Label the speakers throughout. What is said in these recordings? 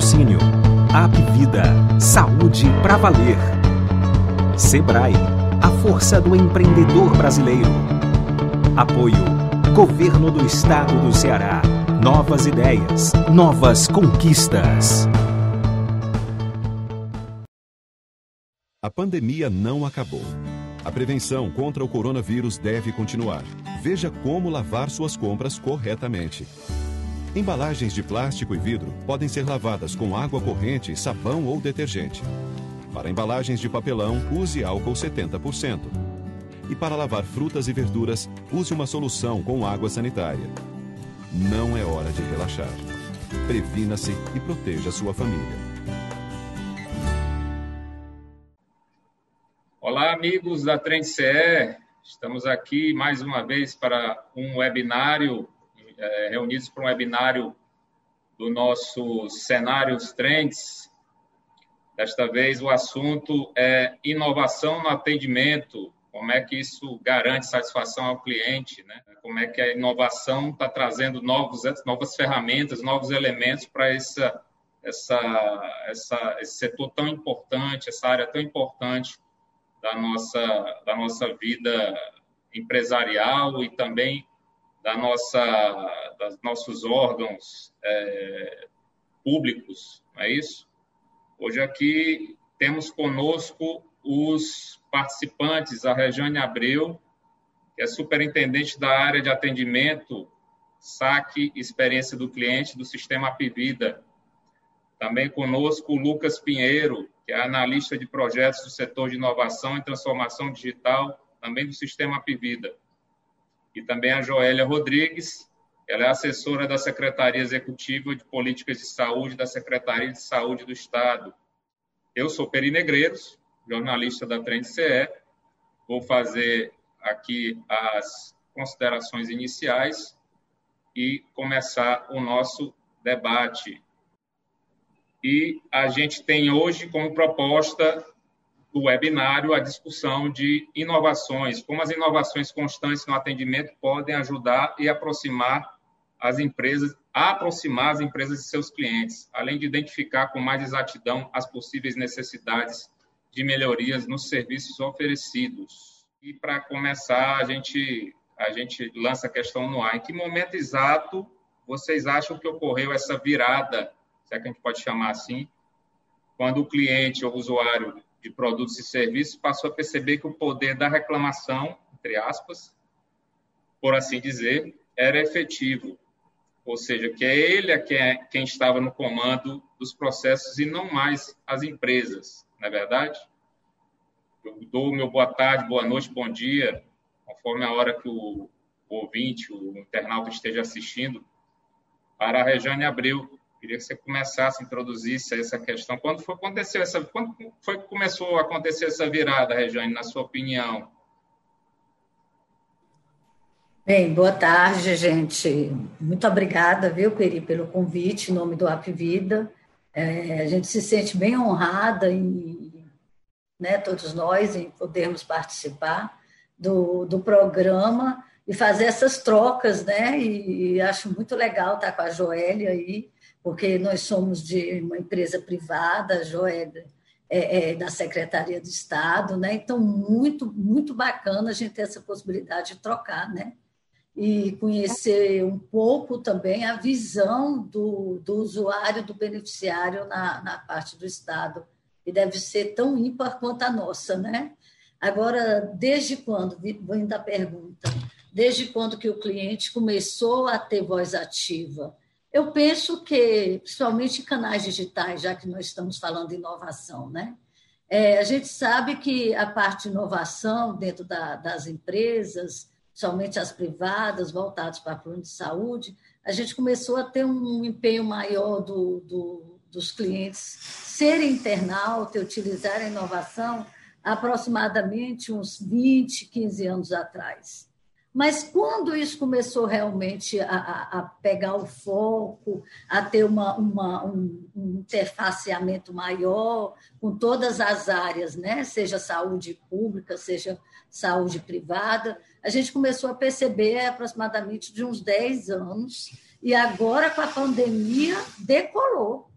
Speaker 1: Patrocínio. App Vida. Saúde para valer. Sebrae. A força do empreendedor brasileiro. Apoio. Governo do Estado do Ceará. Novas ideias. Novas conquistas.
Speaker 2: A pandemia não acabou. A prevenção contra o coronavírus deve continuar. Veja como lavar suas compras corretamente. Embalagens de plástico e vidro podem ser lavadas com água corrente, sabão ou detergente. Para embalagens de papelão, use álcool 70%. E para lavar frutas e verduras, use uma solução com água sanitária. Não é hora de relaxar. Previna-se e proteja sua família.
Speaker 3: Olá, amigos da Trend CE. Estamos aqui mais uma vez para um webinário é, reunidos para um webinário do nosso Cenários Trends. Desta vez o assunto é inovação no atendimento, como é que isso garante satisfação ao cliente, né? como é que a inovação está trazendo novos, novas ferramentas, novos elementos para essa, essa, essa, esse setor tão importante, essa área tão importante da nossa, da nossa vida empresarial e também da nossa, dos nossos órgãos é, públicos, não é isso? Hoje aqui temos conosco os participantes, a Regiane Abreu, que é superintendente da área de atendimento, saque experiência do cliente do sistema Apivida. Também conosco o Lucas Pinheiro, que é analista de projetos do setor de inovação e transformação digital, também do sistema Apivida e também a Joélia Rodrigues, ela é assessora da Secretaria Executiva de Políticas de Saúde da Secretaria de Saúde do Estado. Eu sou Peri Negreiros, jornalista da Trend CE. Vou fazer aqui as considerações iniciais e começar o nosso debate. E a gente tem hoje como proposta do webinário a discussão de inovações, como as inovações constantes no atendimento podem ajudar e aproximar as empresas, a aproximar as empresas de seus clientes, além de identificar com mais exatidão as possíveis necessidades de melhorias nos serviços oferecidos. E para começar, a gente a gente lança a questão no ar. Em que momento exato vocês acham que ocorreu essa virada, se é que a gente pode chamar assim, quando o cliente ou o usuário de produtos e serviços passou a perceber que o poder da reclamação, entre aspas, por assim dizer, era efetivo. Ou seja, que é ele quem, é, quem estava no comando dos processos e não mais as empresas, não é verdade? Eu dou o meu boa tarde, boa noite, bom dia, conforme a hora que o, o ouvinte, o internauta esteja assistindo, para a Regiane Abreu, Queria que você começasse, introduzisse essa questão. Quando foi, aconteceu essa, quando foi que começou a acontecer essa virada, Regiane, na sua opinião?
Speaker 4: Bem, boa tarde, gente. Muito obrigada, viu, Peri, pelo convite em nome do App Vida. É, a gente se sente bem honrada e né, todos nós em podermos participar do, do programa e fazer essas trocas, né? E, e acho muito legal estar com a Joélia aí porque nós somos de uma empresa privada, a Joé é, é, da Secretaria de Estado, né? Então, muito, muito bacana a gente ter essa possibilidade de trocar, né? E conhecer um pouco também a visão do, do usuário, do beneficiário na, na parte do Estado, que deve ser tão ímpar quanto a nossa, né? Agora, desde quando, vou da pergunta, desde quando que o cliente começou a ter voz ativa? Eu penso que, principalmente canais digitais, já que nós estamos falando de inovação, né? É, a gente sabe que a parte de inovação dentro da, das empresas, somente as privadas, voltadas para a plano de saúde, a gente começou a ter um empenho maior do, do, dos clientes serem internauta e utilizar a inovação aproximadamente uns 20, 15 anos atrás. Mas quando isso começou realmente a, a pegar o foco, a ter uma, uma, um, um interfaceamento maior com todas as áreas, né? seja saúde pública, seja saúde privada, a gente começou a perceber aproximadamente de uns 10 anos, e agora com a pandemia decolou.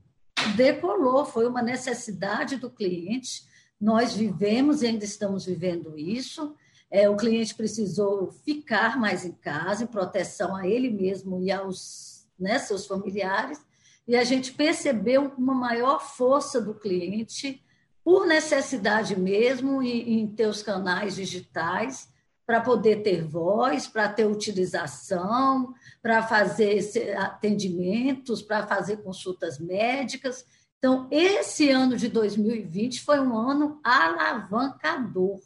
Speaker 4: decolou, foi uma necessidade do cliente. Nós vivemos e ainda estamos vivendo isso. É, o cliente precisou ficar mais em casa, em proteção a ele mesmo e aos né, seus familiares, e a gente percebeu uma maior força do cliente, por necessidade mesmo, em, em ter os canais digitais, para poder ter voz, para ter utilização, para fazer atendimentos, para fazer consultas médicas. Então, esse ano de 2020 foi um ano alavancador,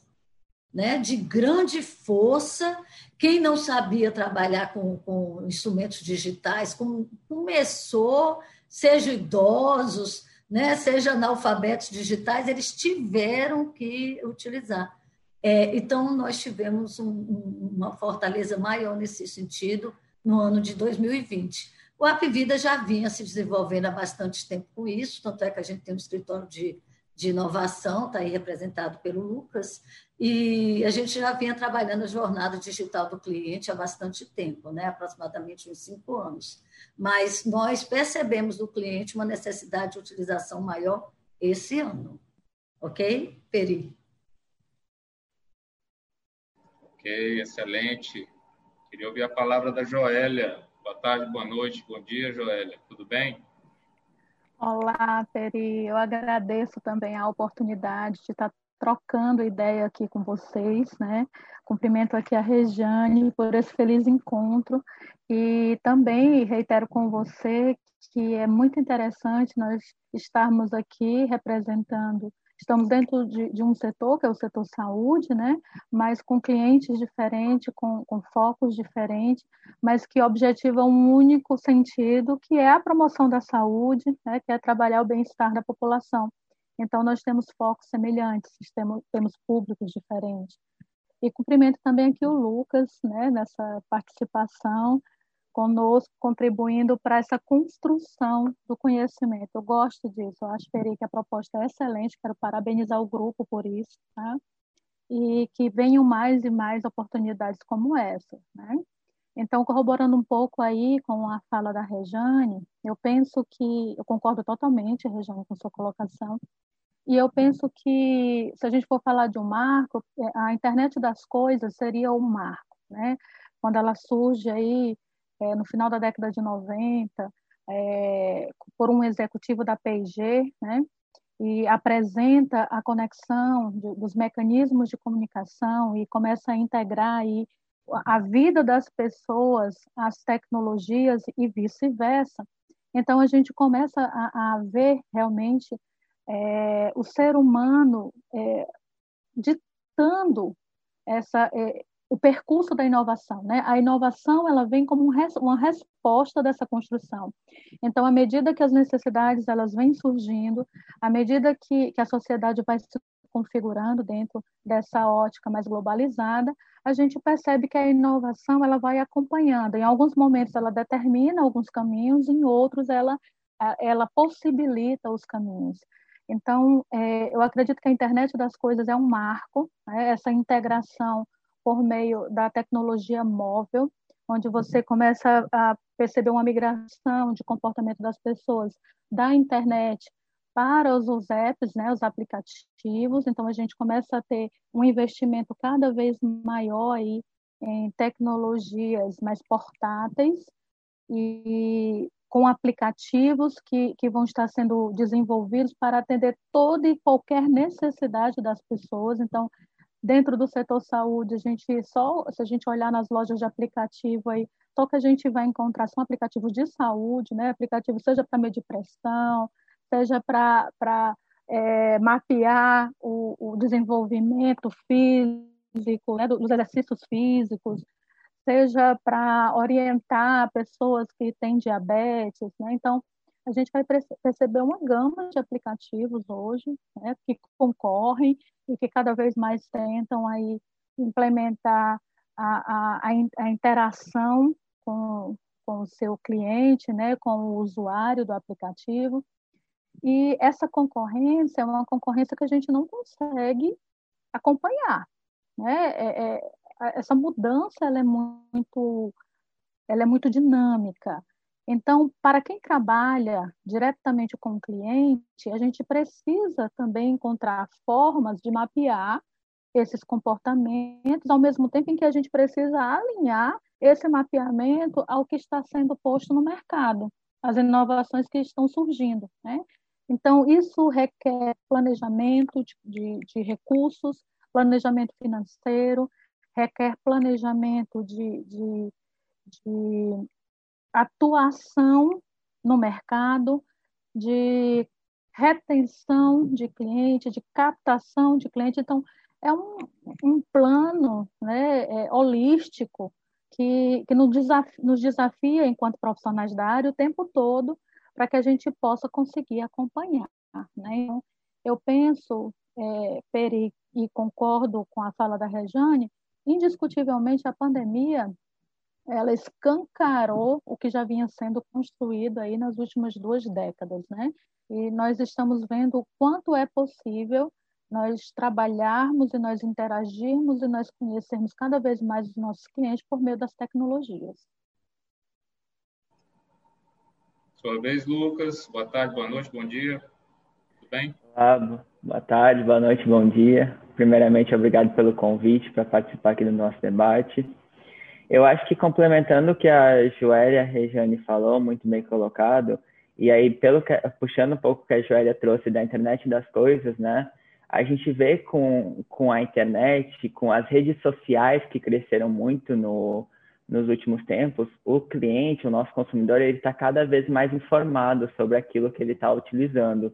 Speaker 4: né? de grande força. Quem não sabia trabalhar com, com instrumentos digitais com, começou, seja idosos, né? seja analfabetos digitais, eles tiveram que utilizar. É, então, nós tivemos um, um, uma fortaleza maior nesse sentido no ano de 2020. O Apvida já vinha se desenvolvendo há bastante tempo com isso, tanto é que a gente tem um escritório de, de inovação, está aí representado pelo Lucas, e a gente já vinha trabalhando a jornada digital do cliente há bastante tempo, né? aproximadamente uns cinco anos. Mas nós percebemos do cliente uma necessidade de utilização maior esse ano. Ok, Peri?
Speaker 3: Ok, excelente. Queria ouvir a palavra da Joélia. Boa tarde, boa noite, bom dia, Joélia. Tudo bem?
Speaker 5: Olá, Peri. Eu agradeço também a oportunidade de estar trocando ideia aqui com vocês, né? Cumprimento aqui a Rejane por esse feliz encontro e também reitero com você que é muito interessante nós estarmos aqui representando Estamos dentro de, de, um setor, que é o setor saúde, né? mas com clientes diferentes, com, com focos diferentes, mas que objetivam um único sentido, que é a promoção da saúde, né? que é trabalhar o bem-estar da população. Então, nós temos focos semelhantes, temos, temos públicos diferentes. E cumprimento também aqui o Lucas, né, nessa participação, conosco, contribuindo para essa construção do conhecimento. Eu gosto disso, eu acho, Peri, que a proposta é excelente, quero parabenizar o grupo por isso, tá? e que venham mais e mais oportunidades como essa. Né? Então, corroborando um pouco aí com a fala da Rejane, eu penso que, eu concordo totalmente, Rejane, com sua colocação, e eu penso que, se a gente for falar de um marco, é, a internet das coisas seria um marco, né? Quando ela surge aí é, no final da década de 90, é, por um executivo da P&G, né, e apresenta a conexão de, dos mecanismos de comunicação e começa a integrar aí a vida das pessoas às tecnologias e vice-versa. Então, a gente começa a, a ver realmente é, o ser humano é, ditando essa, é, o percurso da inovação, né? A inovação ela vem como um res, uma resposta dessa construção. Então, à medida que as necessidades elas vêm surgindo, à medida que, que a sociedade vai se configurando dentro dessa ótica mais globalizada, a gente percebe que a inovação ela vai acompanhando. Em alguns momentos ela determina alguns caminhos, em outros ela ela possibilita os caminhos. Então, é, eu acredito que a internet das coisas é um marco, né? essa integração por meio da tecnologia móvel, onde você começa a perceber uma migração de comportamento das pessoas da internet para os, os apps, né, os aplicativos. Então a gente começa a ter um investimento cada vez maior aí em tecnologias mais portáteis e com aplicativos que, que vão estar sendo desenvolvidos para atender toda e qualquer necessidade das pessoas. Então, Dentro do setor saúde, a gente só, se a gente olhar nas lojas de aplicativo aí, só que a gente vai encontrar são aplicativos de saúde, né? Aplicativo seja para medir pressão, seja para é, mapear o, o, desenvolvimento físico, né? dos exercícios físicos, seja para orientar pessoas que têm diabetes, né? Então, a gente vai perceber uma gama de aplicativos hoje né, que concorrem e que cada vez mais tentam aí implementar a, a, a interação com, com o seu cliente, né, com o usuário do aplicativo. E essa concorrência é uma concorrência que a gente não consegue acompanhar. Né? É, é, essa mudança ela é muito, ela é muito dinâmica. Então, para quem trabalha diretamente com o cliente, a gente precisa também encontrar formas de mapear esses comportamentos, ao mesmo tempo em que a gente precisa alinhar esse mapeamento ao que está sendo posto no mercado, as inovações que estão surgindo. Né? Então, isso requer planejamento de, de, de recursos, planejamento financeiro, requer planejamento de, de, de atuação no mercado, de retenção de cliente, de captação de cliente. Então, é um, um plano né, é, holístico que, que nos, desafia, nos desafia, enquanto profissionais da área, o tempo todo, para que a gente possa conseguir acompanhar. Né? Então, eu penso, é, Peri, e concordo com a fala da Rejane, indiscutivelmente a pandemia ela escancarou o que já vinha sendo construído aí nas últimas duas décadas, né? E nós estamos vendo o quanto é possível nós trabalharmos e nós interagirmos e nós conhecermos cada vez mais os nossos clientes por meio das tecnologias.
Speaker 3: Sua vez, Lucas. Boa tarde, boa noite, bom dia. Tudo bem?
Speaker 6: Olá, boa tarde, boa noite, bom dia. Primeiramente, obrigado pelo convite para participar aqui do nosso debate. Eu acho que complementando o que a Joélia Regiane falou, muito bem colocado, e aí pelo que, puxando um pouco o que a Joélia trouxe da internet das coisas, né? A gente vê com, com a internet, com as redes sociais que cresceram muito no, nos últimos tempos, o cliente, o nosso consumidor, ele está cada vez mais informado sobre aquilo que ele está utilizando.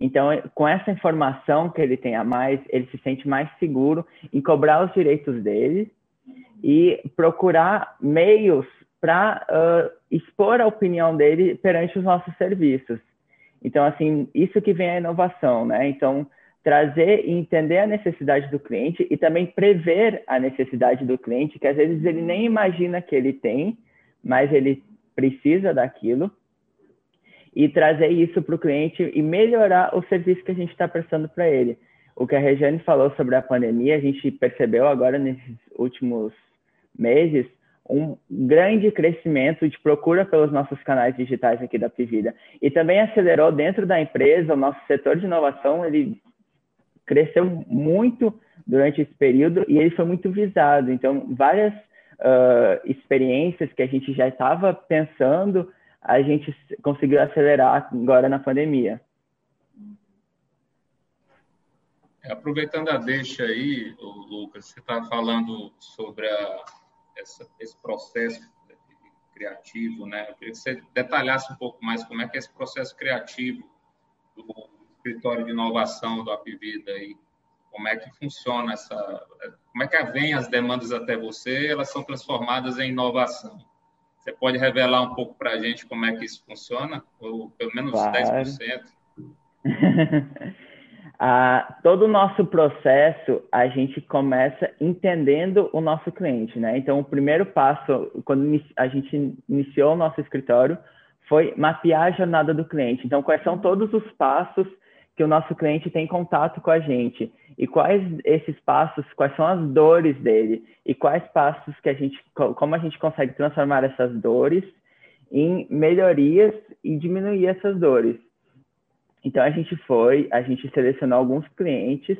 Speaker 6: Então, com essa informação que ele tem a mais, ele se sente mais seguro em cobrar os direitos dele e procurar meios para uh, expor a opinião dele perante os nossos serviços. Então, assim, isso que vem a inovação, né? Então, trazer e entender a necessidade do cliente e também prever a necessidade do cliente, que às vezes ele nem imagina que ele tem, mas ele precisa daquilo, e trazer isso para o cliente e melhorar o serviço que a gente está prestando para ele. O que a Regiane falou sobre a pandemia, a gente percebeu agora nesses últimos meses um grande crescimento de procura pelos nossos canais digitais aqui da Pivida. E também acelerou dentro da empresa, o nosso setor de inovação, ele cresceu muito durante esse período e ele foi muito visado. Então, várias uh, experiências que a gente já estava pensando, a gente conseguiu acelerar agora na pandemia.
Speaker 3: Aproveitando a deixa aí, Lucas, você está falando sobre a, essa, esse processo criativo, né? Eu queria que você detalhasse um pouco mais como é que é esse processo criativo do escritório de inovação do Apivida e como é que funciona essa, como é que vem as demandas até você, elas são transformadas em inovação. Você pode revelar um pouco para a gente como é que isso funciona, ou pelo menos claro. 10%?
Speaker 6: Ah, todo o nosso processo a gente começa entendendo o nosso cliente, né? Então, o primeiro passo, quando a gente iniciou o nosso escritório, foi mapear a jornada do cliente. Então, quais são todos os passos que o nosso cliente tem contato com a gente e quais esses passos, quais são as dores dele e quais passos que a gente, como a gente consegue transformar essas dores em melhorias e diminuir essas dores. Então a gente foi, a gente selecionou alguns clientes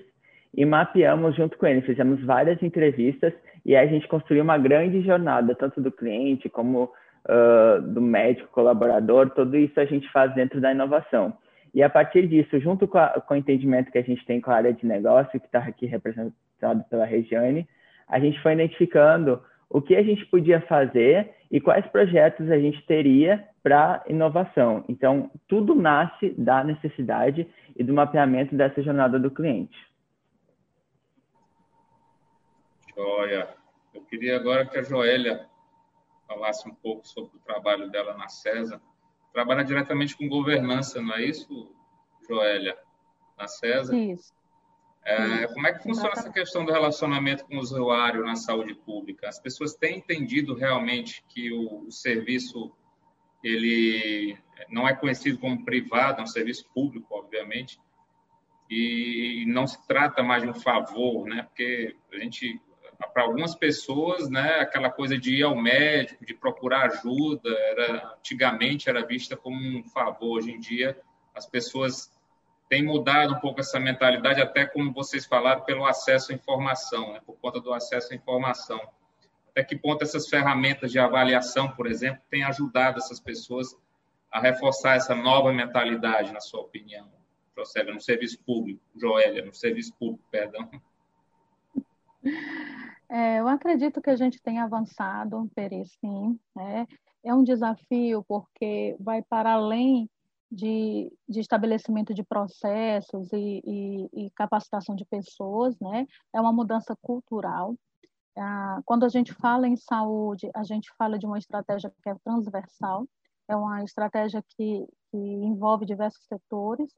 Speaker 6: e mapeamos junto com eles, fizemos várias entrevistas e a gente construiu uma grande jornada, tanto do cliente como uh, do médico colaborador, tudo isso a gente faz dentro da inovação. E a partir disso, junto com, a, com o entendimento que a gente tem com a área de negócio, que está aqui representado pela Regiane, a gente foi identificando o que a gente podia fazer e quais projetos a gente teria para inovação. Então, tudo nasce da necessidade e do mapeamento dessa jornada do cliente.
Speaker 3: Joia. Eu queria agora que a Joélia falasse um pouco sobre o trabalho dela na CESA. Trabalha diretamente com governança, não é isso, Joélia? Na CESA?
Speaker 5: Isso.
Speaker 3: É, como é que funciona essa questão do relacionamento com o usuário na saúde pública? As pessoas têm entendido realmente que o, o serviço ele não é conhecido como privado, é um serviço público, obviamente, e não se trata mais de um favor, né? Porque a gente para algumas pessoas, né, aquela coisa de ir ao médico, de procurar ajuda, era antigamente era vista como um favor. Hoje em dia, as pessoas têm mudado um pouco essa mentalidade, até como vocês falaram, pelo acesso à informação, né, por conta do acesso à informação. Até que ponto essas ferramentas de avaliação, por exemplo, têm ajudado essas pessoas a reforçar essa nova mentalidade, na sua opinião, Procélia, no serviço público, Joélia, no serviço público, perdão?
Speaker 5: É, eu acredito que a gente tem avançado, Peri, sim. Né? É um desafio porque vai para além de, de estabelecimento de processos e, e, e, capacitação de pessoas, né? É uma mudança cultural. Ah, quando a gente fala em saúde, a gente fala de uma estratégia que é transversal, é uma estratégia que, que envolve diversos setores.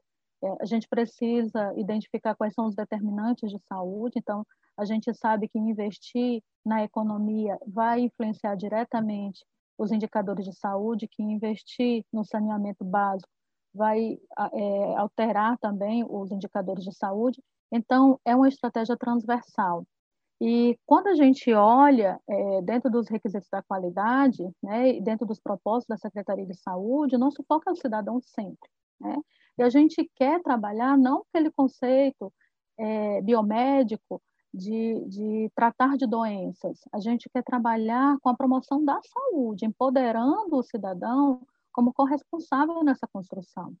Speaker 5: É, a gente precisa identificar quais são os determinantes de saúde, então, a gente sabe que investir na economia vai influenciar diretamente os indicadores de saúde, que investir no saneamento básico vai é, alterar também os indicadores de saúde. Então, é uma estratégia transversal. E quando a gente olha é, dentro dos requisitos da qualidade, né, dentro dos propósitos da Secretaria de Saúde, nosso foco é o cidadão sempre. Né? E a gente quer trabalhar não aquele conceito é, biomédico de, de tratar de doenças, a gente quer trabalhar com a promoção da saúde, empoderando o cidadão como corresponsável nessa construção.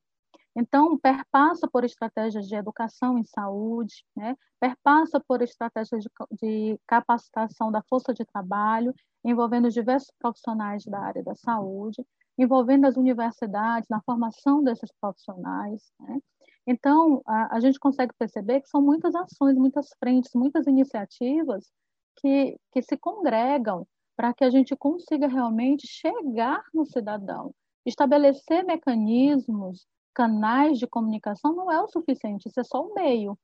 Speaker 5: Então, perpassa por estratégias de educação em saúde, né? perpassa por estratégias de, de, capacitação da força de trabalho, envolvendo diversos profissionais da área da saúde, envolvendo as universidades na formação desses profissionais. Né? Então, a, a, gente consegue perceber que são muitas ações, muitas frentes, muitas iniciativas que, que se congregam para que a gente consiga realmente chegar no cidadão, estabelecer mecanismos canais de comunicação não é o suficiente, isso é só o meio.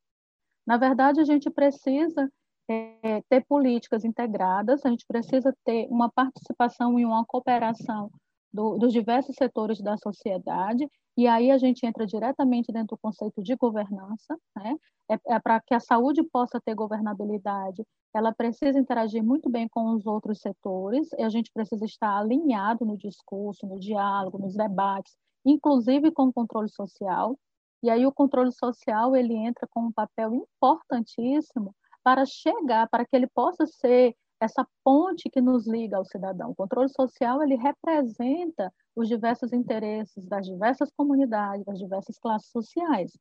Speaker 5: Na verdade, a gente precisa é, ter políticas integradas, a gente precisa ter uma participação e uma cooperação do, dos diversos setores da sociedade, e aí a gente entra diretamente dentro do conceito de governança, né? é, é para que a saúde possa ter governabilidade, ela precisa interagir muito bem com os outros setores, e a gente precisa estar alinhado no discurso, no diálogo, nos debates, inclusive com o controle social. E aí o controle social ele entra com um papel importantíssimo para chegar, para que ele possa ser essa ponte que nos liga ao cidadão. O controle social ele representa os diversos interesses das diversas comunidades, das diversas classes sociais.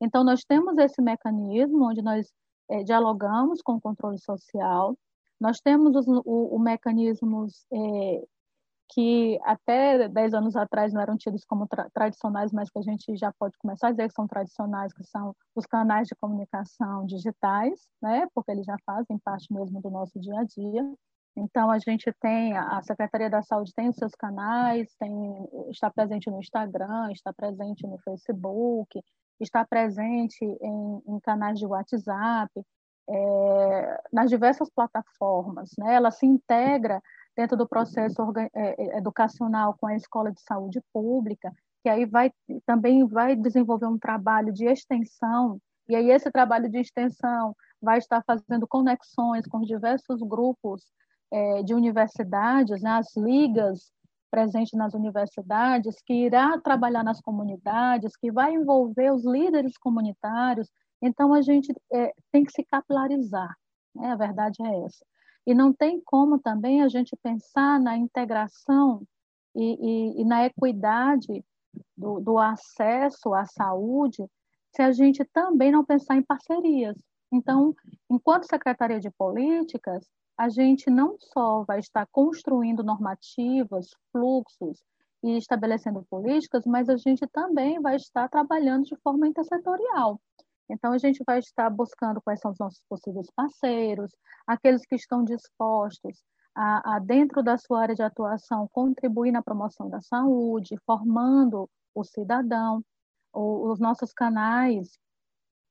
Speaker 5: Então nós temos esse mecanismo onde nós é, dialogamos com o controle social. Nós temos os o, o mecanismos é, que até 10 anos atrás não eram tidos como tra tradicionais, mas que a gente já pode começar a dizer que são tradicionais, que são os canais de comunicação digitais, né? porque eles já fazem parte mesmo do nosso dia a dia. Então, a gente tem, a Secretaria da Saúde tem os seus canais, tem, está presente no Instagram, está presente no Facebook, está presente em, em canais de WhatsApp, é, nas diversas plataformas. Né? Ela se integra dentro do processo é, é, educacional com a escola de saúde pública, que aí vai também vai desenvolver um trabalho de extensão, e aí esse trabalho de extensão vai estar fazendo conexões com diversos grupos é, de universidades, né, as ligas presentes nas universidades, que irá trabalhar nas comunidades, que vai envolver os líderes comunitários. Então, a gente é, tem que se capilarizar, né? a verdade é essa. E não tem como também a gente pensar na integração e, e, e na equidade do, do acesso à saúde se a gente também não pensar em parcerias. Então, enquanto Secretaria de Políticas, a gente não só vai estar construindo normativas, fluxos e estabelecendo políticas, mas a gente também vai estar trabalhando de forma intersetorial. Então, a gente vai estar buscando quais são os nossos possíveis parceiros, aqueles que estão dispostos a, a, dentro da sua área de atuação, contribuir na promoção da saúde, formando o cidadão. O, os nossos canais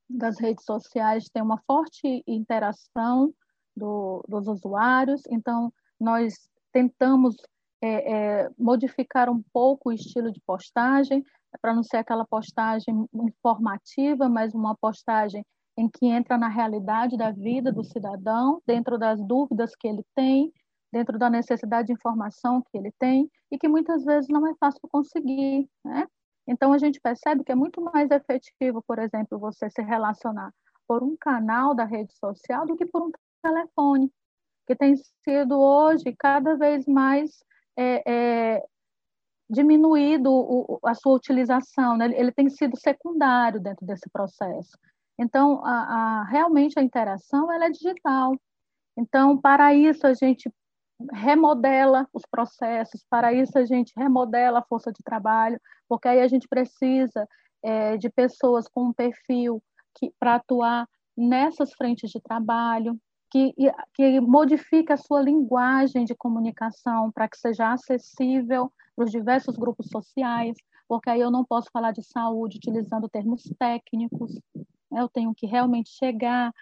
Speaker 5: das redes sociais têm uma forte interação do, dos usuários, então, nós tentamos é, é, modificar um pouco o estilo de postagem, para não ser aquela postagem informativa, mas uma postagem em que entra na realidade da vida do cidadão, dentro das dúvidas que ele tem, dentro da necessidade de informação que ele tem e que muitas vezes não é fácil conseguir, né? Então a gente percebe que é muito mais efetivo, por exemplo, você se relacionar por um canal da rede social do que por um telefone, que tem sido hoje cada vez mais é, é, diminuído o, a sua utilização, né? ele tem sido secundário dentro desse processo. Então, a, a, realmente a interação ela é digital. Então, para isso a gente remodela os processos, para isso a gente remodela a força de trabalho, porque aí a gente precisa é, de pessoas com um perfil para atuar nessas frentes de trabalho, que, que modifique a sua linguagem de comunicação para que seja acessível para os diversos grupos sociais, porque aí eu não posso falar de saúde utilizando termos técnicos, né? eu tenho que realmente chegar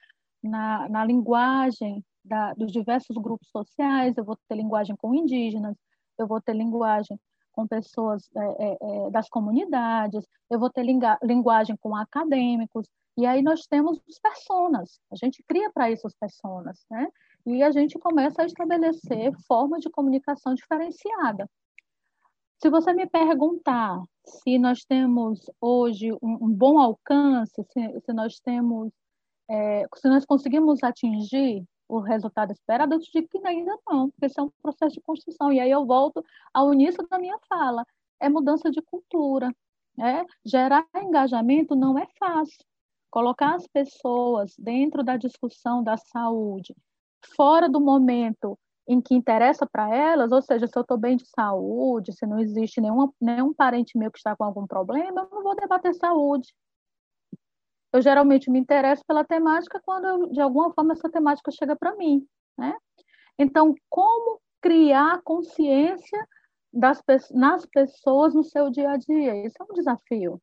Speaker 5: na, na linguagem da, dos diversos grupos sociais, eu vou ter linguagem com indígenas, eu vou ter linguagem com pessoas é, é, é das comunidades, eu vou ter linguagem com acadêmicos, e aí nós temos os personas, a gente cria para isso as personas, né? E a gente começa a estabelecer formas de comunicação diferenciada. Se você me perguntar se nós temos hoje um, um bom alcance, se, se nós temos, é, se nós conseguimos atingir o resultado esperado, eu digo que ainda não, porque isso é um processo de construção. E aí eu volto ao início da minha fala, é mudança de cultura. Né? Gerar engajamento não é fácil. Colocar as pessoas dentro da discussão da saúde, fora do momento em que interessa para elas, ou seja, se eu estou bem de saúde, se não existe nenhum, nenhum parente meu que está com algum problema, eu não vou debater saúde. Eu geralmente me interesso pela temática quando, eu, de alguma forma, essa temática chega para mim. Né? Então, como criar consciência das, nas pessoas no seu dia a dia? Isso é um desafio.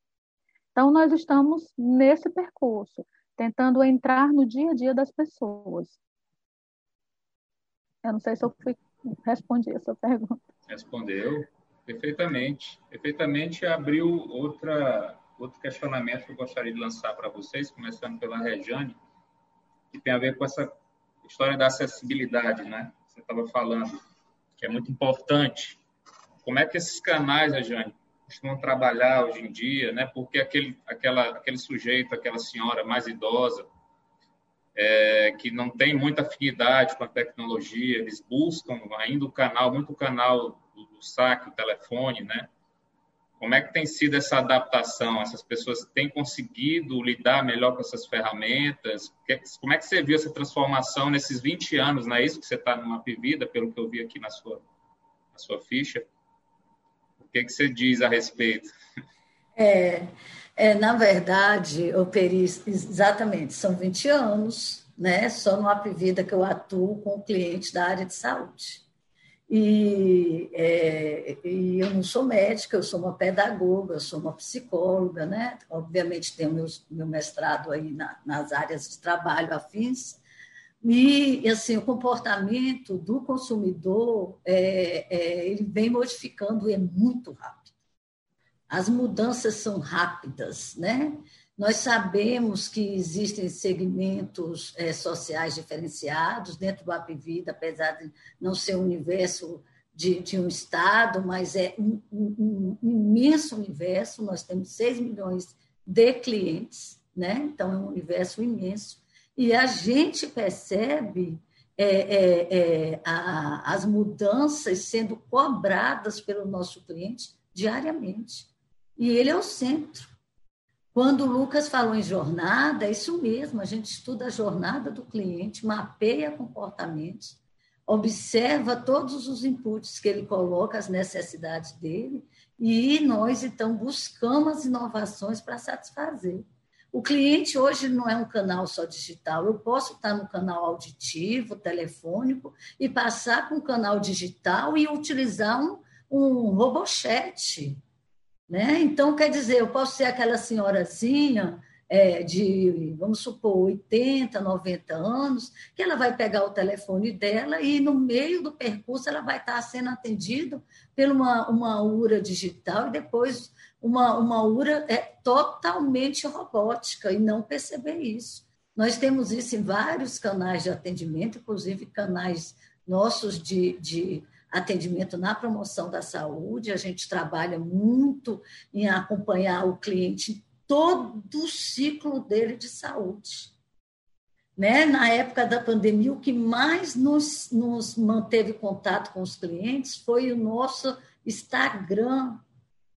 Speaker 5: Então, nós estamos nesse percurso, tentando entrar no dia a dia das pessoas. Eu não sei se eu fui, respondi sua pergunta.
Speaker 3: Respondeu perfeitamente. Perfeitamente abriu outra, outro questionamento que eu gostaria de lançar para vocês, começando pela Rejane, que tem a ver com essa história da acessibilidade, né? Você estava falando, que é muito importante. Como é que esses canais, Rejane, costumam trabalhar hoje em dia, né? Porque aquele, aquela, aquele sujeito, aquela senhora mais idosa, é, que não tem muita afinidade com a tecnologia, eles buscam ainda o canal, muito o canal do, do saque, o telefone, né? Como é que tem sido essa adaptação? Essas pessoas têm conseguido lidar melhor com essas ferramentas? Como é que você viu essa transformação nesses 20 anos? Não é isso que você está numa Vida, pelo que eu vi aqui na sua, na sua ficha? O que, que você diz a respeito?
Speaker 4: É, é, na verdade, o Peri, exatamente, são 20 anos, né? Só no Apivida que eu atuo com clientes da área de saúde. E, é, e, eu não sou médica, eu sou uma pedagoga, eu sou uma psicóloga, né? Obviamente tenho meu mestrado aí na, nas áreas de trabalho afins. E, assim, o comportamento do consumidor, é, é, ele vem modificando e é muito rápido as mudanças são rápidas, né? Nós sabemos que existem segmentos é, sociais diferenciados dentro do Apivida, apesar de não ser um universo de, de um Estado, mas é um, um, um, imenso universo. Nós temos 6 milhões de clientes, né? então é um universo imenso. E a gente percebe é, é a, as mudanças sendo cobradas pelo nosso cliente diariamente. E ele é o centro. Quando o Lucas falou em jornada, é isso mesmo, a gente estuda a jornada do cliente, mapeia comportamentos, observa todos os inputs que ele coloca, as necessidades dele, e nós, então, buscamos as inovações para satisfazer. O cliente hoje não é um canal só digital. Eu posso estar no canal auditivo, telefônico, e passar para um canal digital e utilizar um, um robochat. Né? Então, quer dizer, eu posso ser aquela senhorazinha é, de, vamos supor, 80, 90 anos, que ela vai pegar o telefone dela e no meio do percurso ela vai estar sendo atendida por uma, uma URA digital e depois uma, uma URA é totalmente robótica e não perceber isso. Nós temos isso em vários canais de atendimento, inclusive canais nossos de, de atendimento na promoção da saúde. A gente trabalha muito em acompanhar o cliente todo o ciclo dele de saúde. Né? Na época da pandemia, o que mais nos, nos manteve contato com os clientes foi o nosso Instagram,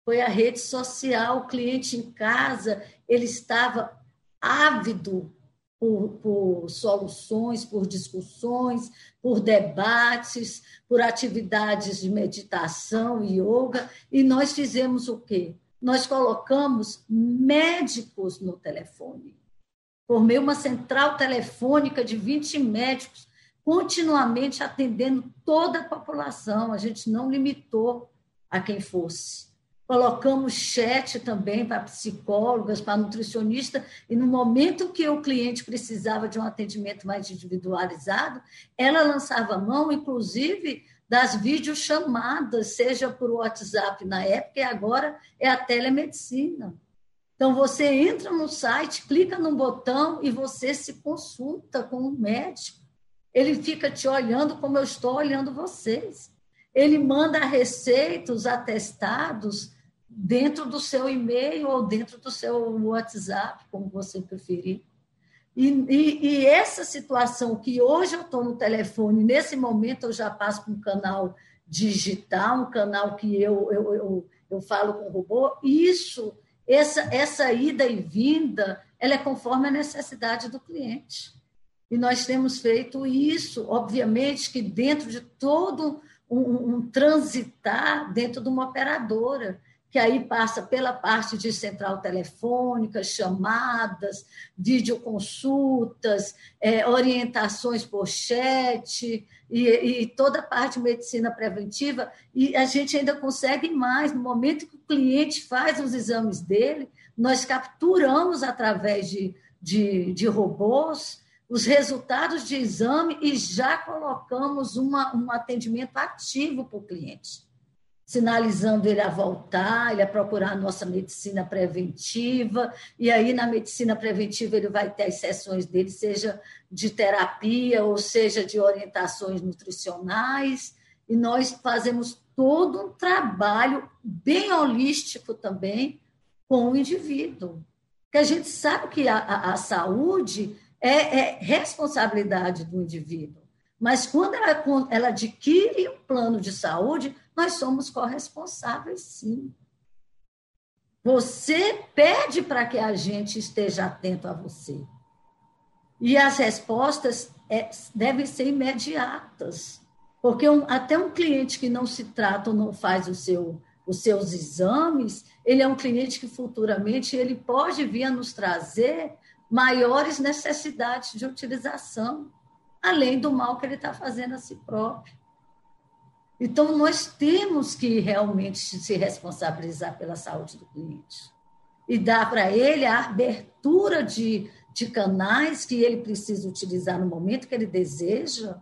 Speaker 4: foi a rede social. O cliente em casa, ele estava ávido por, por, soluções, por discussões, por debates, por atividades de meditação e yoga, e nós fizemos o quê? Nós colocamos médicos no telefone. Formei uma central telefônica de 20 médicos, continuamente atendendo toda a população. A gente não limitou a quem fosse. Colocamos chat também para psicólogas, para nutricionistas, e no momento que o cliente precisava de um atendimento mais individualizado, ela lançava mão, inclusive, das videochamadas, seja por WhatsApp na época, e agora é a telemedicina. Então, você entra no site, clica no botão e você se consulta com o médico. Ele fica te olhando como eu estou olhando vocês. Ele manda receitas, atestados, dentro do seu e-mail ou dentro do seu WhatsApp, como você preferir. E, e, e essa situação que hoje eu estou no telefone, nesse momento eu já passo para um canal digital, um canal que eu, eu, eu, eu falo com o robô, isso, essa, essa ida e vinda, ela é conforme a necessidade do cliente. E nós temos feito isso, obviamente, que dentro de todo um, um transitar dentro de uma operadora que aí passa pela parte de central telefônica, chamadas, videoconsultas, é, orientações por chat e, e, toda a parte de medicina preventiva. E a gente ainda consegue mais. No momento que o cliente faz os exames dele, nós capturamos através de, de, de robôs os resultados de exame e já colocamos uma, um atendimento ativo para o cliente sinalizando ele a voltar, ele a procurar a nossa medicina preventiva, e aí na medicina preventiva ele vai ter as sessões dele, seja de terapia ou seja de orientações nutricionais, e nós fazemos todo um trabalho bem holístico também com o indivíduo. Porque a gente sabe que a, a, a saúde é, é responsabilidade do indivíduo. Mas quando ela, ela adquire um plano de saúde, nós somos corresponsáveis, sim. Você pede para que a gente esteja atento a você. E as respostas é, devem ser imediatas. Porque um, até um cliente que não se trata ou não faz o seu, os seus exames, ele é um cliente que futuramente ele pode vir a nos trazer maiores necessidades de utilização além do mal que ele está fazendo a si próprio. Então, nós temos que realmente se responsabilizar pela saúde do cliente e dar para ele a abertura de, de canais que ele precisa utilizar no momento que ele deseja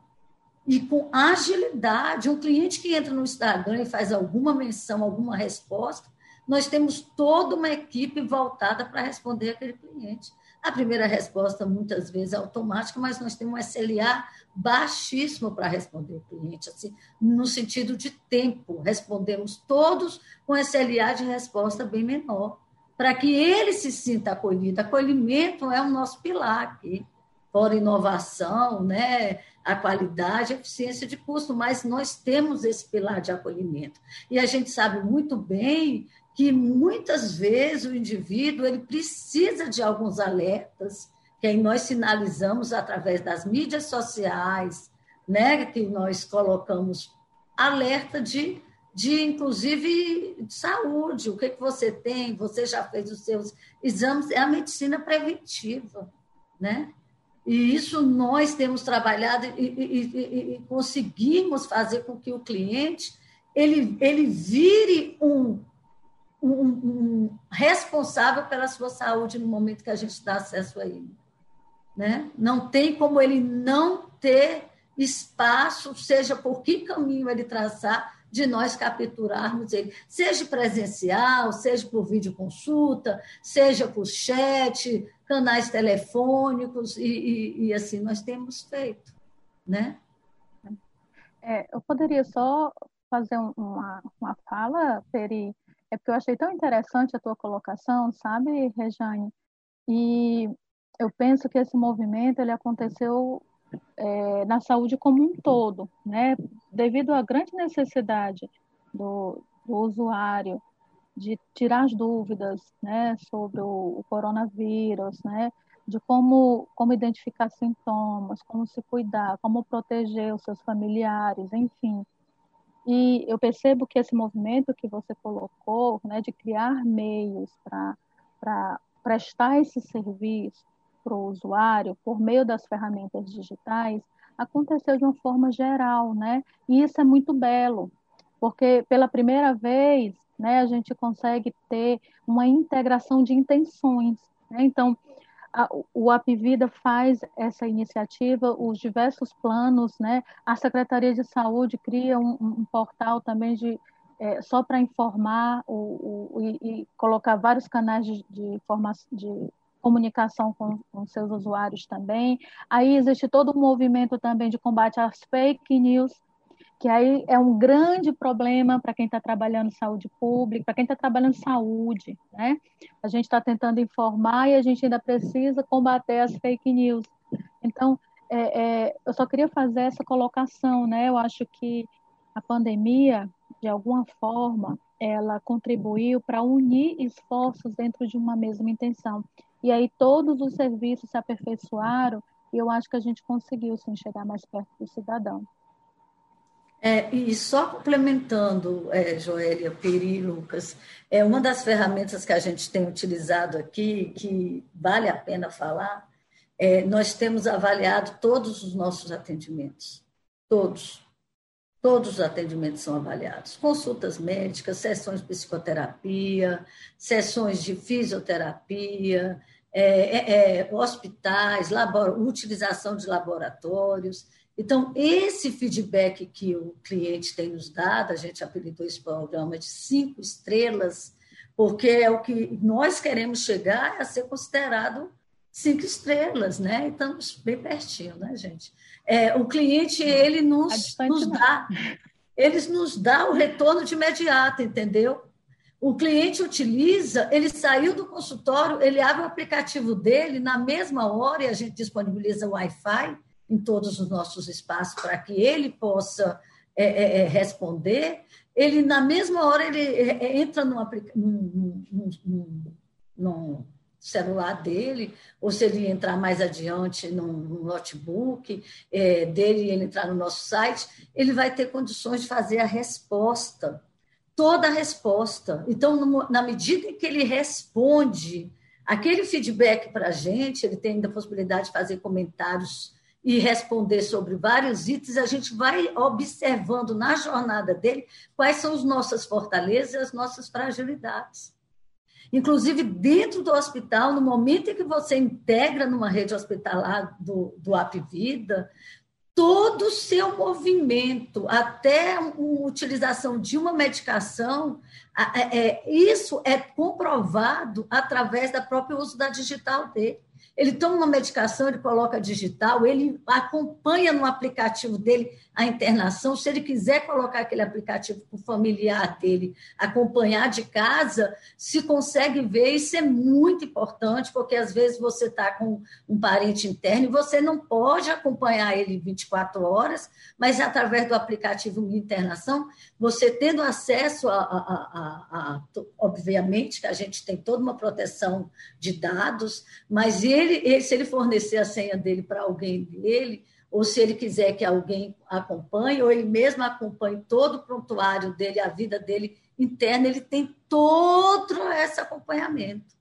Speaker 4: e com agilidade. Um cliente que entra no Instagram e faz alguma menção, alguma resposta, nós temos toda uma equipe voltada para responder aquele cliente. A primeira resposta, muitas vezes, é automática, mas nós temos um SLA baixíssimo para responder o cliente, assim, no sentido de tempo. Respondemos todos com SLA de resposta bem menor, para que ele se sinta acolhido. Acolhimento é o nosso pilar aqui, fora inovação, né? a qualidade, a eficiência de custo, mas nós temos esse pilar de acolhimento. E a gente sabe muito bem que muitas vezes o indivíduo ele precisa de alguns alertas que aí nós sinalizamos através das mídias sociais, né, que nós colocamos alerta de, de inclusive de saúde, o que, que você tem, você já fez os seus exames, é a medicina preventiva, né? E isso nós temos trabalhado e, e, e, e conseguimos fazer com que o cliente ele, ele vire um um, um responsável pela sua saúde no momento que a gente dá acesso a ele. Né? Não tem como ele não ter espaço, seja por que caminho ele traçar, de nós capturarmos ele, seja presencial, seja por videoconsulta, seja por chat, canais telefônicos, e, e, e assim nós temos feito, né?
Speaker 5: É, eu poderia só fazer uma, uma fala, Peri, é porque eu achei tão interessante a tua colocação, sabe, Rejane? E eu penso que esse movimento ele aconteceu é, na saúde como um todo, né? Devido à grande necessidade do, do usuário de tirar as dúvidas, né, sobre o, o coronavírus, né, de como, como identificar sintomas, como se cuidar, como proteger os seus familiares, enfim. E eu percebo que esse movimento que você colocou, né, de criar meios para prestar esse serviço para o usuário por meio das ferramentas digitais, aconteceu de uma forma geral, né? E isso é muito belo, porque pela primeira vez, né, a gente consegue ter uma integração de intenções. Né? Então, a, o Apivida faz essa iniciativa, os diversos planos, né? A Secretaria de Saúde cria um, um portal também de é, só para informar o, o, e, e, colocar vários canais de, de, de comunicação com, com, seus usuários também. Aí existe todo um movimento também de combate às fake news, que aí é um grande problema para quem está trabalhando saúde pública, para quem está trabalhando saúde, né? A gente está tentando informar e a gente ainda precisa combater as fake news. Então, é, é, eu só queria fazer essa colocação, né? Eu acho que a pandemia, de alguma forma, ela contribuiu para unir esforços dentro de uma mesma intenção. E aí todos os serviços se aperfeiçoaram e eu acho que a gente conseguiu sim chegar mais perto do cidadão.
Speaker 4: É, e só complementando, é, Joélia, Peri e Lucas, é uma das ferramentas que a gente tem utilizado aqui, que vale a pena falar, é, nós temos avaliado todos os nossos atendimentos. Todos. Todos os atendimentos são avaliados. Consultas médicas, sessões de psicoterapia, sessões de fisioterapia, é, é, é hospitais, labor, utilização de laboratórios. Então, esse feedback que o cliente tem nos dado, a gente apelidou esse programa de cinco estrelas, porque é o que nós queremos chegar a ser considerado cinco estrelas, né? Estamos bem pertinho, né, gente? É, o cliente, ele nos, nos dá, eles nos dá o retorno de imediato, entendeu? O cliente utiliza, ele saiu do consultório, ele abre o aplicativo dele na mesma hora e a gente disponibiliza o Wi-Fi, em todos os nossos espaços para que ele possa é, é, é, responder, ele, na mesma hora, ele é, é, entra num, num, num, num, celular dele, ou se ele entrar mais adiante num, notebook é, dele, ele entrar no nosso site, ele vai ter condições de fazer a resposta, toda a resposta. Então, no, na medida em que ele responde aquele feedback para a gente, ele tem ainda a possibilidade de fazer comentários e responder sobre vários itens, a gente vai observando na jornada dele quais são as nossas fortalezas e as nossas fragilidades. Inclusive, dentro do hospital, no momento em que você integra numa rede hospitalar do, do Apvida, todo o seu movimento, até a utilização de uma medicação, é, é, isso é comprovado através da própria uso da digital dele. Ele toma uma medicação, ele coloca digital, ele acompanha no aplicativo dele a internação. Se ele quiser colocar aquele aplicativo para o familiar dele acompanhar de casa, se consegue ver. Isso é muito importante, porque às vezes você está com um parente interno e você não pode acompanhar ele 24 horas, mas através do aplicativo de internação, você tendo acesso a, a, a, obviamente que a gente tem toda uma proteção de dados, mas ele se ele fornecer a senha dele para alguém dele, ou se ele quiser que alguém acompanhe, ou ele mesmo acompanhe todo o prontuário dele, a vida dele interna, ele tem todo esse acompanhamento.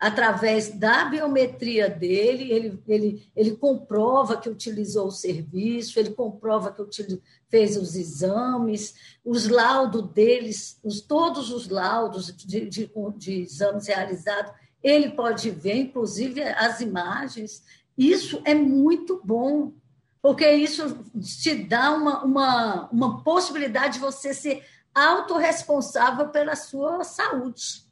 Speaker 4: Através da biometria dele, ele, ele, ele comprova que utilizou o serviço, ele comprova que utiliz, fez os exames, os laudos deles, os, todos os laudos de, de, de exames realizados, ele pode ver, inclusive as imagens. Isso é muito bom porque isso te dá uma, uma, uma possibilidade de você ser autorresponsável pela sua saúde.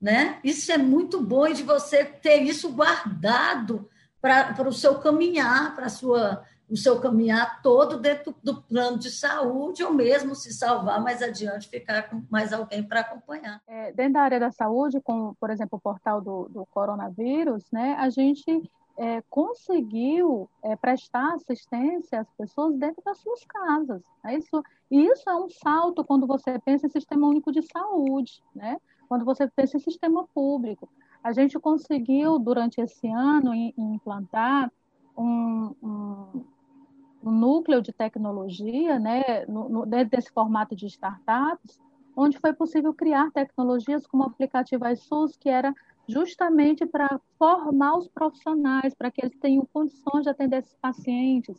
Speaker 4: né? Isso é muito bom de você ter isso guardado para o seu caminhar, para sua o seu caminhar todo dentro do plano de saúde, ou mesmo se salvar mais adiante, ficar com mais alguém para acompanhar.
Speaker 5: É, dentro da área da saúde, com, por exemplo, o portal do, do coronavírus, né, a gente é, conseguiu é, prestar assistência às pessoas dentro das suas casas. É isso, e isso é um salto quando você pensa em sistema único de saúde, né? quando você pensa em sistema público. A gente conseguiu, durante esse ano, implantar um, um, um núcleo de tecnologia, né, no, no, dentro desse formato de startups, onde foi possível criar tecnologias como o aplicativo iSUS, que era justamente para formar os profissionais, para que eles tenham condições de atender esses pacientes.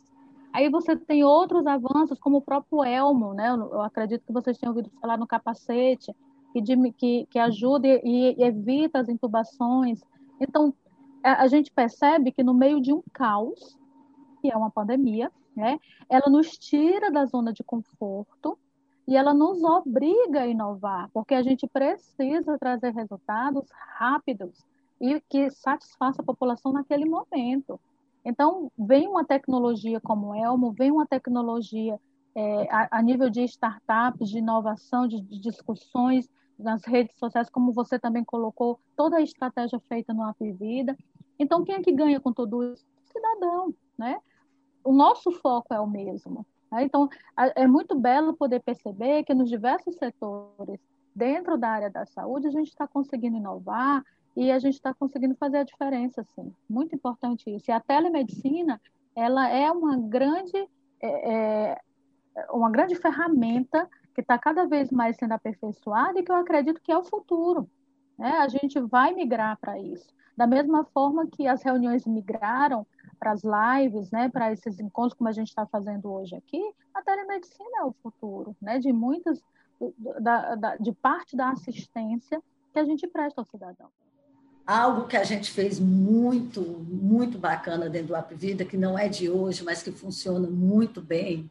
Speaker 5: Aí você tem outros avanços, como o próprio Elmo, né? Eu acredito que vocês tenham ouvido falar no capacete, que, que, que ajuda e, e evita as intubações. Então, a, gente percebe que no meio de um caos, que é uma pandemia, né, ela nos tira da zona de conforto e ela nos obriga a inovar, porque a gente precisa trazer resultados rápidos e que satisfaça a população naquele momento. Então, vem uma tecnologia como Elmo, vem uma tecnologia é, a, a, nível de startups, de inovação, de, de discussões, nas redes sociais, como você também colocou, toda a estratégia feita no App Vida. Então, quem é que ganha com tudo isso? O cidadão, né? O nosso foco é o mesmo. Né? Então, é muito belo poder perceber que nos diversos setores, dentro da área da saúde, a gente está conseguindo inovar e a gente está conseguindo fazer a diferença, assim. Muito importante isso. E a telemedicina, ela é uma grande, é, é uma grande ferramenta que está cada vez mais sendo aperfeiçoada e que eu acredito que é o futuro. Né? A gente vai migrar para isso. Da mesma forma que as reuniões migraram para as lives, né, para esses encontros como a gente está fazendo hoje aqui, a telemedicina é o futuro, né, de muitas, da, da, de parte da assistência que a gente presta ao cidadão.
Speaker 4: Algo que a gente fez muito, muito bacana dentro do App Vida, que não é de hoje, mas que funciona muito bem,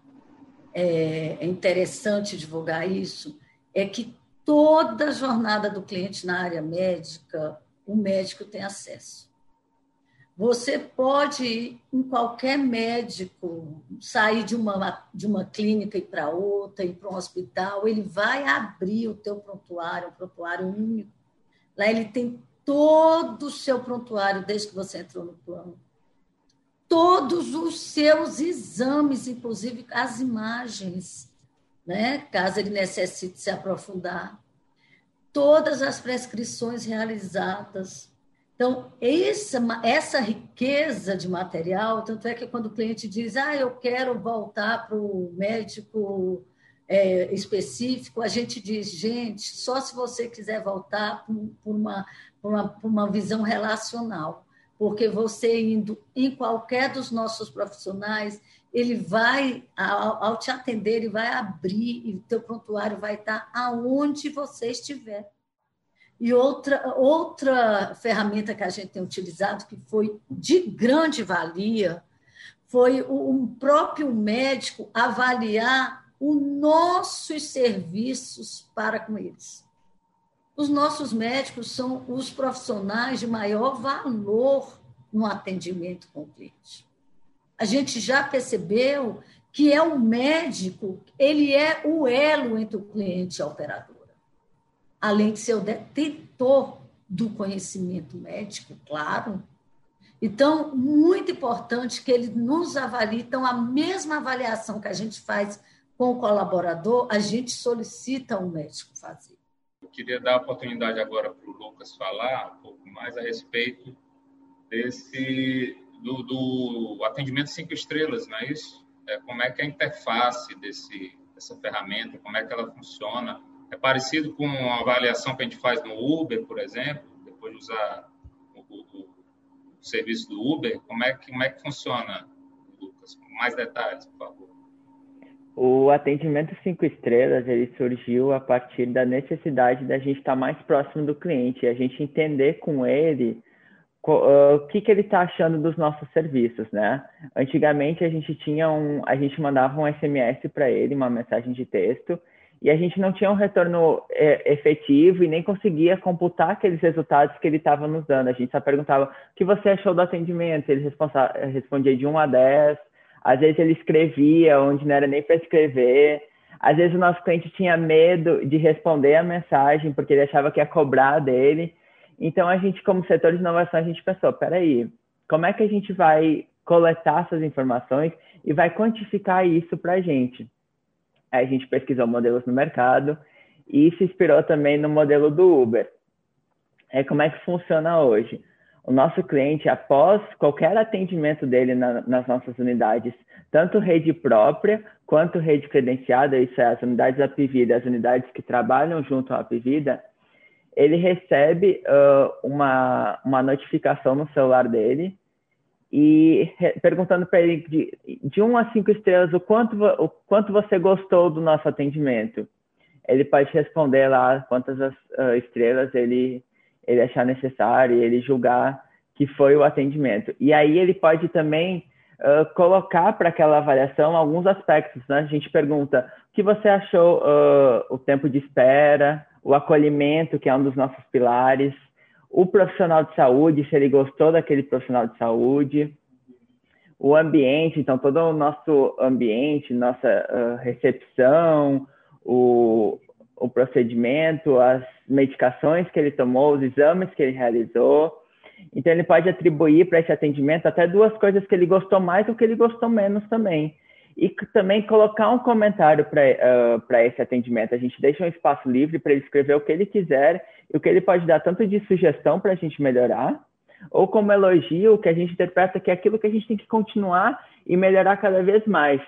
Speaker 4: é, é interessante divulgar isso, é que toda jornada do cliente na área médica, o médico tem acesso. Você pode ir em qualquer médico, sair de uma, de uma clínica e para outra, ir para um hospital, ele vai abrir o teu prontuário, um prontuário único. Lá ele tem todo o seu prontuário desde que você entrou no plano todos os seus exames, inclusive as imagens, né? caso ele necessite se aprofundar, todas as prescrições realizadas. Então, essa, essa riqueza de material, tanto é que quando o cliente diz, ah, eu quero voltar para o médico é, específico, a gente diz, gente, só se você quiser voltar por, uma, uma, uma visão relacional porque você indo em qualquer dos nossos profissionais, ele vai, ao, ao te atender, ele vai abrir e o teu prontuário vai estar aonde você estiver. E outra, outra ferramenta que a gente tem utilizado, que foi de grande valia, foi o, o próprio médico avaliar os nossos serviços para com eles. Os nossos médicos são os profissionais de maior valor no atendimento com o cliente. A gente já percebeu que é o médico, ele é o elo entre o cliente e a operadora. Além de ser o detentor do conhecimento médico, claro. Então, muito importante que ele nos avalie. Então, a mesma avaliação que a gente faz com o colaborador, a gente solicita o médico fazer
Speaker 3: queria dar a oportunidade agora para o Lucas falar um pouco mais a respeito desse do, do atendimento cinco estrelas, não é isso? É, como é que é a interface desse, dessa ferramenta, como é que ela funciona? É parecido com a avaliação que a gente faz no Uber, por exemplo, depois de usar o, o, o serviço do Uber. Como é que, como é que funciona, Lucas? Mais detalhes, por favor.
Speaker 6: O atendimento cinco estrelas ele surgiu a partir da necessidade da gente estar mais próximo do cliente, a gente entender com ele o que, que ele está achando dos nossos serviços, né? Antigamente a gente tinha um, a gente mandava um SMS para ele, uma mensagem de texto, e a gente não tinha um retorno é, efetivo e nem conseguia computar aqueles resultados que ele estava nos dando. A gente só perguntava o que você achou do atendimento, ele respondia de 1 a 10, às vezes ele escrevia onde não era nem para escrever, às vezes o nosso cliente tinha medo de responder a mensagem porque ele achava que ia cobrar dele. Então a gente, como setor de inovação, a gente pensou, peraí, como é que a gente vai coletar essas informações e vai quantificar isso para a gente? Aí a gente pesquisou modelos no mercado e se inspirou também no modelo do Uber. É como é que funciona hoje? O nosso cliente, após qualquer atendimento dele na, nas nossas unidades, tanto rede própria quanto rede credenciada, isso é, as unidades da Pivida, as unidades que trabalham junto à Pivida, ele recebe uh, uma, uma notificação no celular dele e perguntando para ele de, de 1 a 5 estrelas o quanto, o quanto você gostou do nosso atendimento. Ele pode responder lá quantas uh, estrelas ele, ele achar necessário ele julgar que foi o atendimento. E aí ele pode também uh, colocar para aquela avaliação alguns aspectos. Né? A gente pergunta o que você achou uh, o tempo de espera, o acolhimento, que é um dos nossos pilares, o profissional de saúde, se ele gostou daquele profissional de saúde, o ambiente, então todo o nosso ambiente, nossa uh, recepção, o, o procedimento, as medicações que ele tomou, os exames que ele realizou. Então ele pode atribuir para esse atendimento até duas coisas que ele gostou mais ou que ele gostou menos também. E também colocar um comentário para uh, esse atendimento. A gente deixa um espaço livre para ele escrever o que ele quiser o que ele pode dar tanto de sugestão para a gente melhorar, ou como elogio, que a gente interpreta que é aquilo que a gente tem que continuar e melhorar cada vez mais.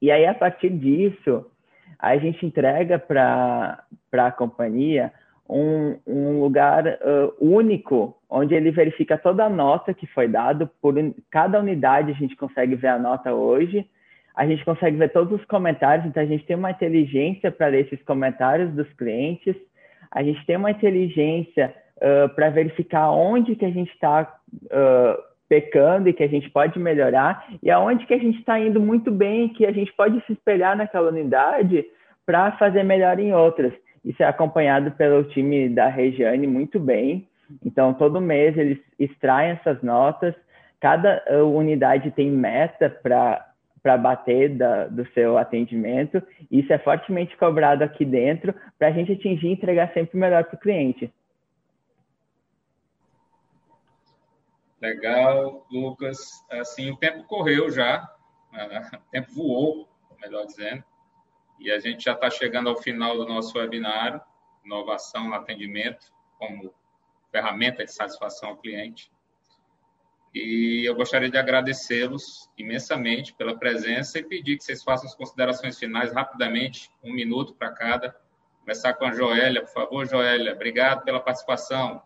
Speaker 6: E aí, a partir disso, a gente entrega para a companhia um, um lugar uh, único, onde ele verifica toda a nota que foi dada, por cada unidade a gente consegue ver a nota hoje, a gente consegue ver todos os comentários, então a gente tem uma inteligência para ler esses comentários dos clientes, a gente tem uma inteligência uh, para verificar onde que a gente está uh, pecando e que a gente pode melhorar e aonde que a gente está indo muito bem que a gente pode se espelhar naquela unidade para fazer melhor em outras. Isso é acompanhado pelo time da Regiane muito bem. Então, todo mês eles extraem essas notas. Cada unidade tem meta para para bater da, do seu atendimento. Isso é fortemente cobrado aqui dentro para a gente atingir e entregar sempre melhor para o cliente.
Speaker 3: Legal, Lucas. Assim, o tempo correu já, né? o tempo voou, melhor dizendo, e a gente já está chegando ao final do nosso webinário, inovação no atendimento como ferramenta de satisfação ao cliente. E eu gostaria de agradecê-los imensamente pela presença e pedir que vocês façam as considerações finais rapidamente, um minuto para cada. Começar com a Joélia, por favor, Joélia. Obrigado pela participação.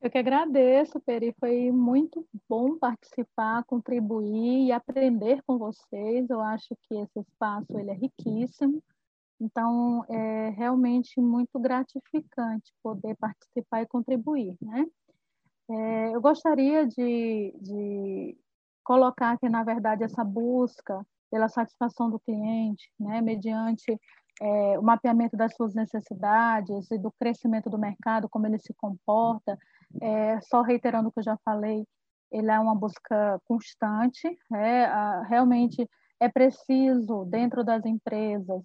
Speaker 5: Eu que agradeço, Peri. Foi muito bom participar, contribuir e aprender com vocês. Eu acho que esse espaço ele é riquíssimo. Então, é realmente muito gratificante poder participar e contribuir, né? É, eu gostaria de, de colocar que, na verdade, essa busca pela satisfação do cliente, né, mediante é, o mapeamento das suas necessidades e do crescimento do mercado, como ele se comporta, é, só reiterando o que eu já falei, ele é uma busca constante, é, a, realmente é preciso, dentro das empresas,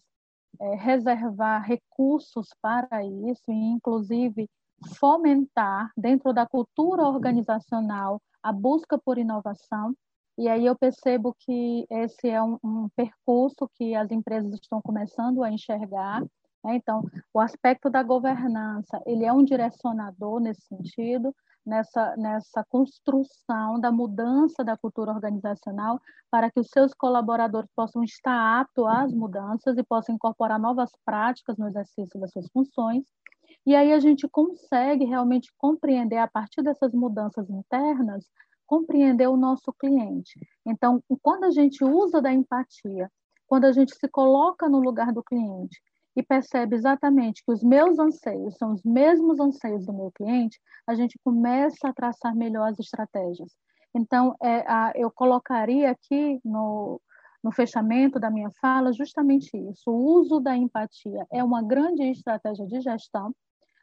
Speaker 5: é, reservar recursos para isso, e inclusive fomentar dentro da cultura organizacional a busca por inovação. E aí eu percebo que esse é um, um percurso que as empresas estão começando a enxergar. Né? Então, o aspecto da governança, ele é um direcionador nesse sentido, nessa, nessa construção da mudança da cultura organizacional para que os seus colaboradores possam estar aptos às mudanças e possam incorporar novas práticas no exercício das suas funções e aí a gente consegue realmente compreender, a partir dessas mudanças internas, compreender o nosso cliente. Então, quando a gente usa da empatia, quando a gente se coloca no lugar do cliente e percebe exatamente que os meus anseios são os mesmos anseios do meu cliente, a gente começa a traçar melhor as estratégias. Então, é, a, eu colocaria aqui no, no fechamento da minha fala justamente isso. O uso da empatia é uma grande estratégia de gestão,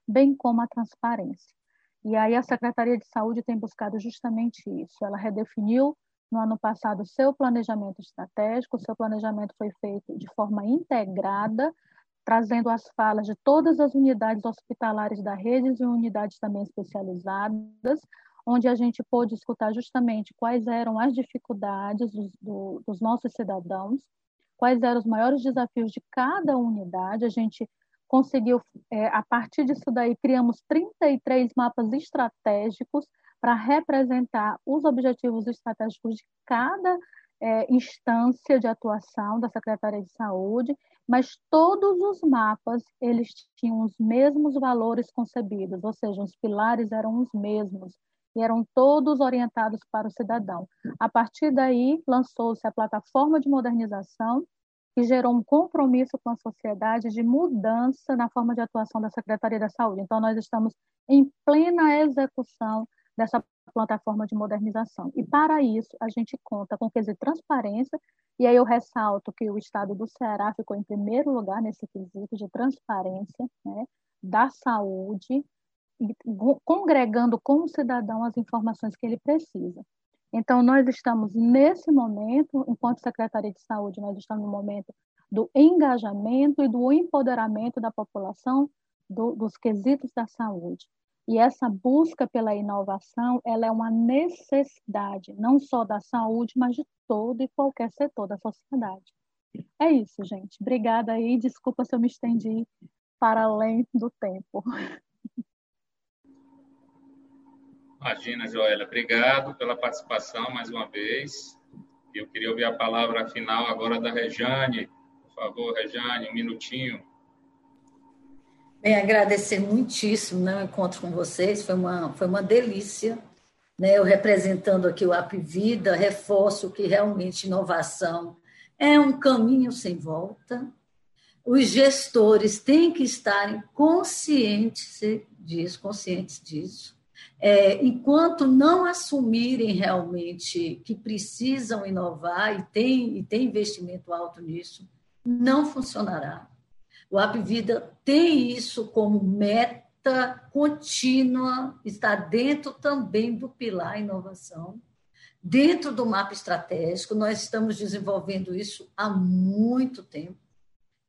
Speaker 5: bem como a transparência. E aí a Secretaria de Saúde tem buscado justamente isso. Ela redefiniu no ano passado o seu planejamento estratégico, o seu planejamento foi feito de forma integrada, trazendo as falas de todas as unidades hospitalares da rede e unidades também especializadas, onde a gente pôde escutar justamente quais eram as dificuldades dos, do, dos nossos cidadãos, quais eram os maiores desafios de cada unidade. A gente conseguiu, é, a partir disso daí, criamos 33 mapas estratégicos para representar os objetivos estratégicos de cada é, instância de atuação da Secretaria de Saúde, mas todos os mapas eles tinham os mesmos valores concebidos, ou seja, os pilares eram os mesmos e eram todos orientados para o cidadão. A partir daí, lançou-se a plataforma de modernização, que gerou um compromisso com a sociedade de mudança na forma de atuação da Secretaria da Saúde. Então, nós estamos em plena execução dessa plataforma de modernização. E, para isso, a gente conta com quesito transparência, e aí eu ressalto que o Estado do Ceará ficou em primeiro lugar nesse quesito de transparência né, da saúde, congregando com o cidadão as informações que ele precisa. Então, nós estamos nesse momento, enquanto Secretaria de Saúde, nós estamos no momento do engajamento e do empoderamento da população do, dos quesitos da saúde. E essa busca pela inovação, ela é uma necessidade, não só da saúde, mas de todo e qualquer setor da sociedade. É isso, gente. Obrigada aí. Desculpa se eu me estendi para além do tempo.
Speaker 3: Imagina, Joélia. Obrigado pela participação mais uma vez. Eu queria ouvir a palavra final agora da Rejane. Por favor, Rejane, um minutinho.
Speaker 4: Bem, agradecer muitíssimo né, o encontro com vocês, foi uma, foi uma delícia. Né? Eu representando aqui o App Vida, reforço que realmente inovação é um caminho sem volta. Os gestores têm que estarem conscientes disso, conscientes disso é, enquanto não assumirem realmente que precisam inovar e tem, e tem investimento alto nisso, não funcionará. O Apvida tem isso como meta contínua, está dentro também do pilar inovação. Dentro do mapa estratégico, nós estamos desenvolvendo isso há muito tempo.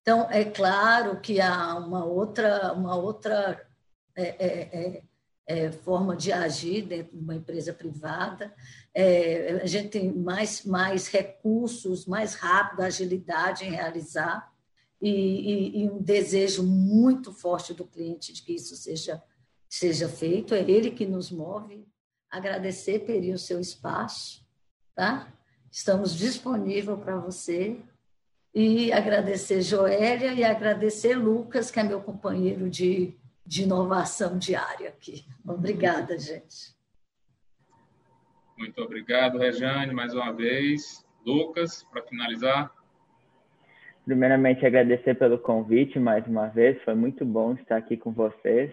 Speaker 4: Então, é claro que há uma outra, uma outra é, é, é é, forma de agir dentro de uma empresa privada. É, a gente tem mais, mais recursos, mais rápido, agilidade em realizar e, e, e, um desejo muito forte do cliente de que isso seja, seja feito. É ele que nos move. Agradecer, Peri, o seu espaço. Tá? Estamos disponíveis para você. E agradecer Joélia e agradecer Lucas, que é meu companheiro de de inovação diária aqui. Obrigada, gente.
Speaker 3: Muito obrigado, Rejane, mais uma vez. Lucas, para finalizar.
Speaker 6: Primeiramente, agradecer pelo convite mais uma vez. Foi muito bom estar aqui com vocês,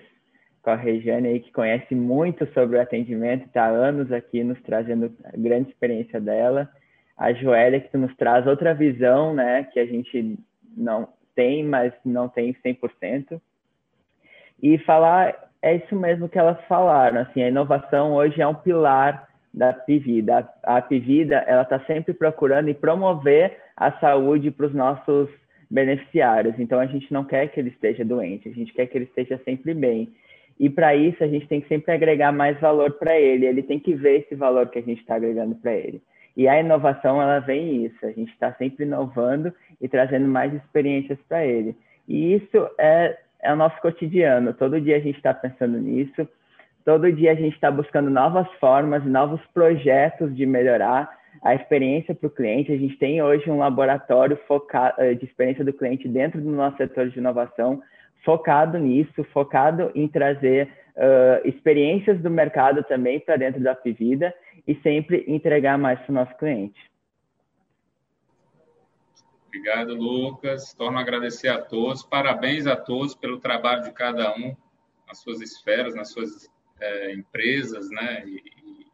Speaker 6: com a Rejane aí, que conhece muito sobre o atendimento, está há anos aqui nos trazendo a grande experiência dela. A Joélia, que nos traz outra visão, né, que a gente não tem, mas não tem 100% e falar é isso mesmo que elas falaram, assim, a inovação hoje é um pilar da Pivida. A Pivida, ela está sempre procurando e promover a saúde para os nossos beneficiários. Então, a gente não quer que ele esteja doente, a gente quer que ele esteja sempre bem. E para isso, a gente tem que sempre agregar mais valor para ele. Ele tem que ver esse valor que a gente está agregando para ele. E a inovação, ela vem isso. A gente está sempre inovando e trazendo mais experiências para ele. E isso é é o nosso cotidiano. Todo dia a gente está pensando nisso, todo dia a gente está buscando novas formas, novos projetos de melhorar a experiência para o cliente. A gente tem hoje um laboratório focado, eh, de experiência do cliente dentro do nosso setor de inovação, focado nisso, focado em trazer uh, experiências do mercado também para dentro da Pivida e sempre entregar mais para o nosso cliente.
Speaker 3: Obrigado, Lucas. Torno a agradecer a todos. Parabéns a todos pelo trabalho de cada um nas suas esferas, nas suas é, empresas, né? E, e,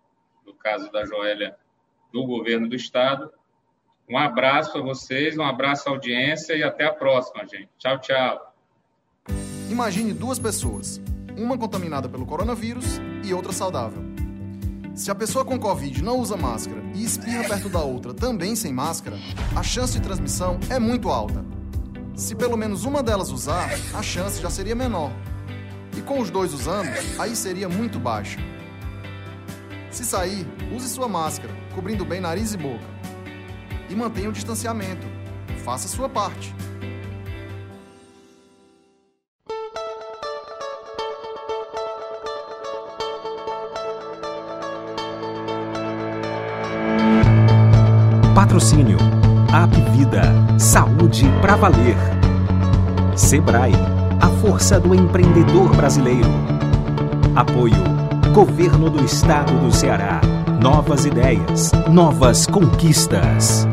Speaker 3: no caso da Joélia, do governo do Estado. Um abraço para vocês, um abraço à audiência e até a próxima, gente. Tchau, tchau.
Speaker 7: Imagine duas pessoas, uma contaminada pelo coronavírus e outra saudável. Se a pessoa com Covid não usa máscara e espirra perto da outra também sem máscara, a chance de transmissão é muito alta. Se pelo menos uma delas usar, a chance já seria menor. E com os dois usando, aí seria muito baixa. Se sair, use sua máscara, cobrindo bem nariz e boca. E mantenha o distanciamento. Faça sua parte.
Speaker 1: Patrocínio App Vida Saúde para valer. Sebrae, a força do empreendedor brasileiro. Apoio Governo do Estado do Ceará. Novas ideias, novas conquistas.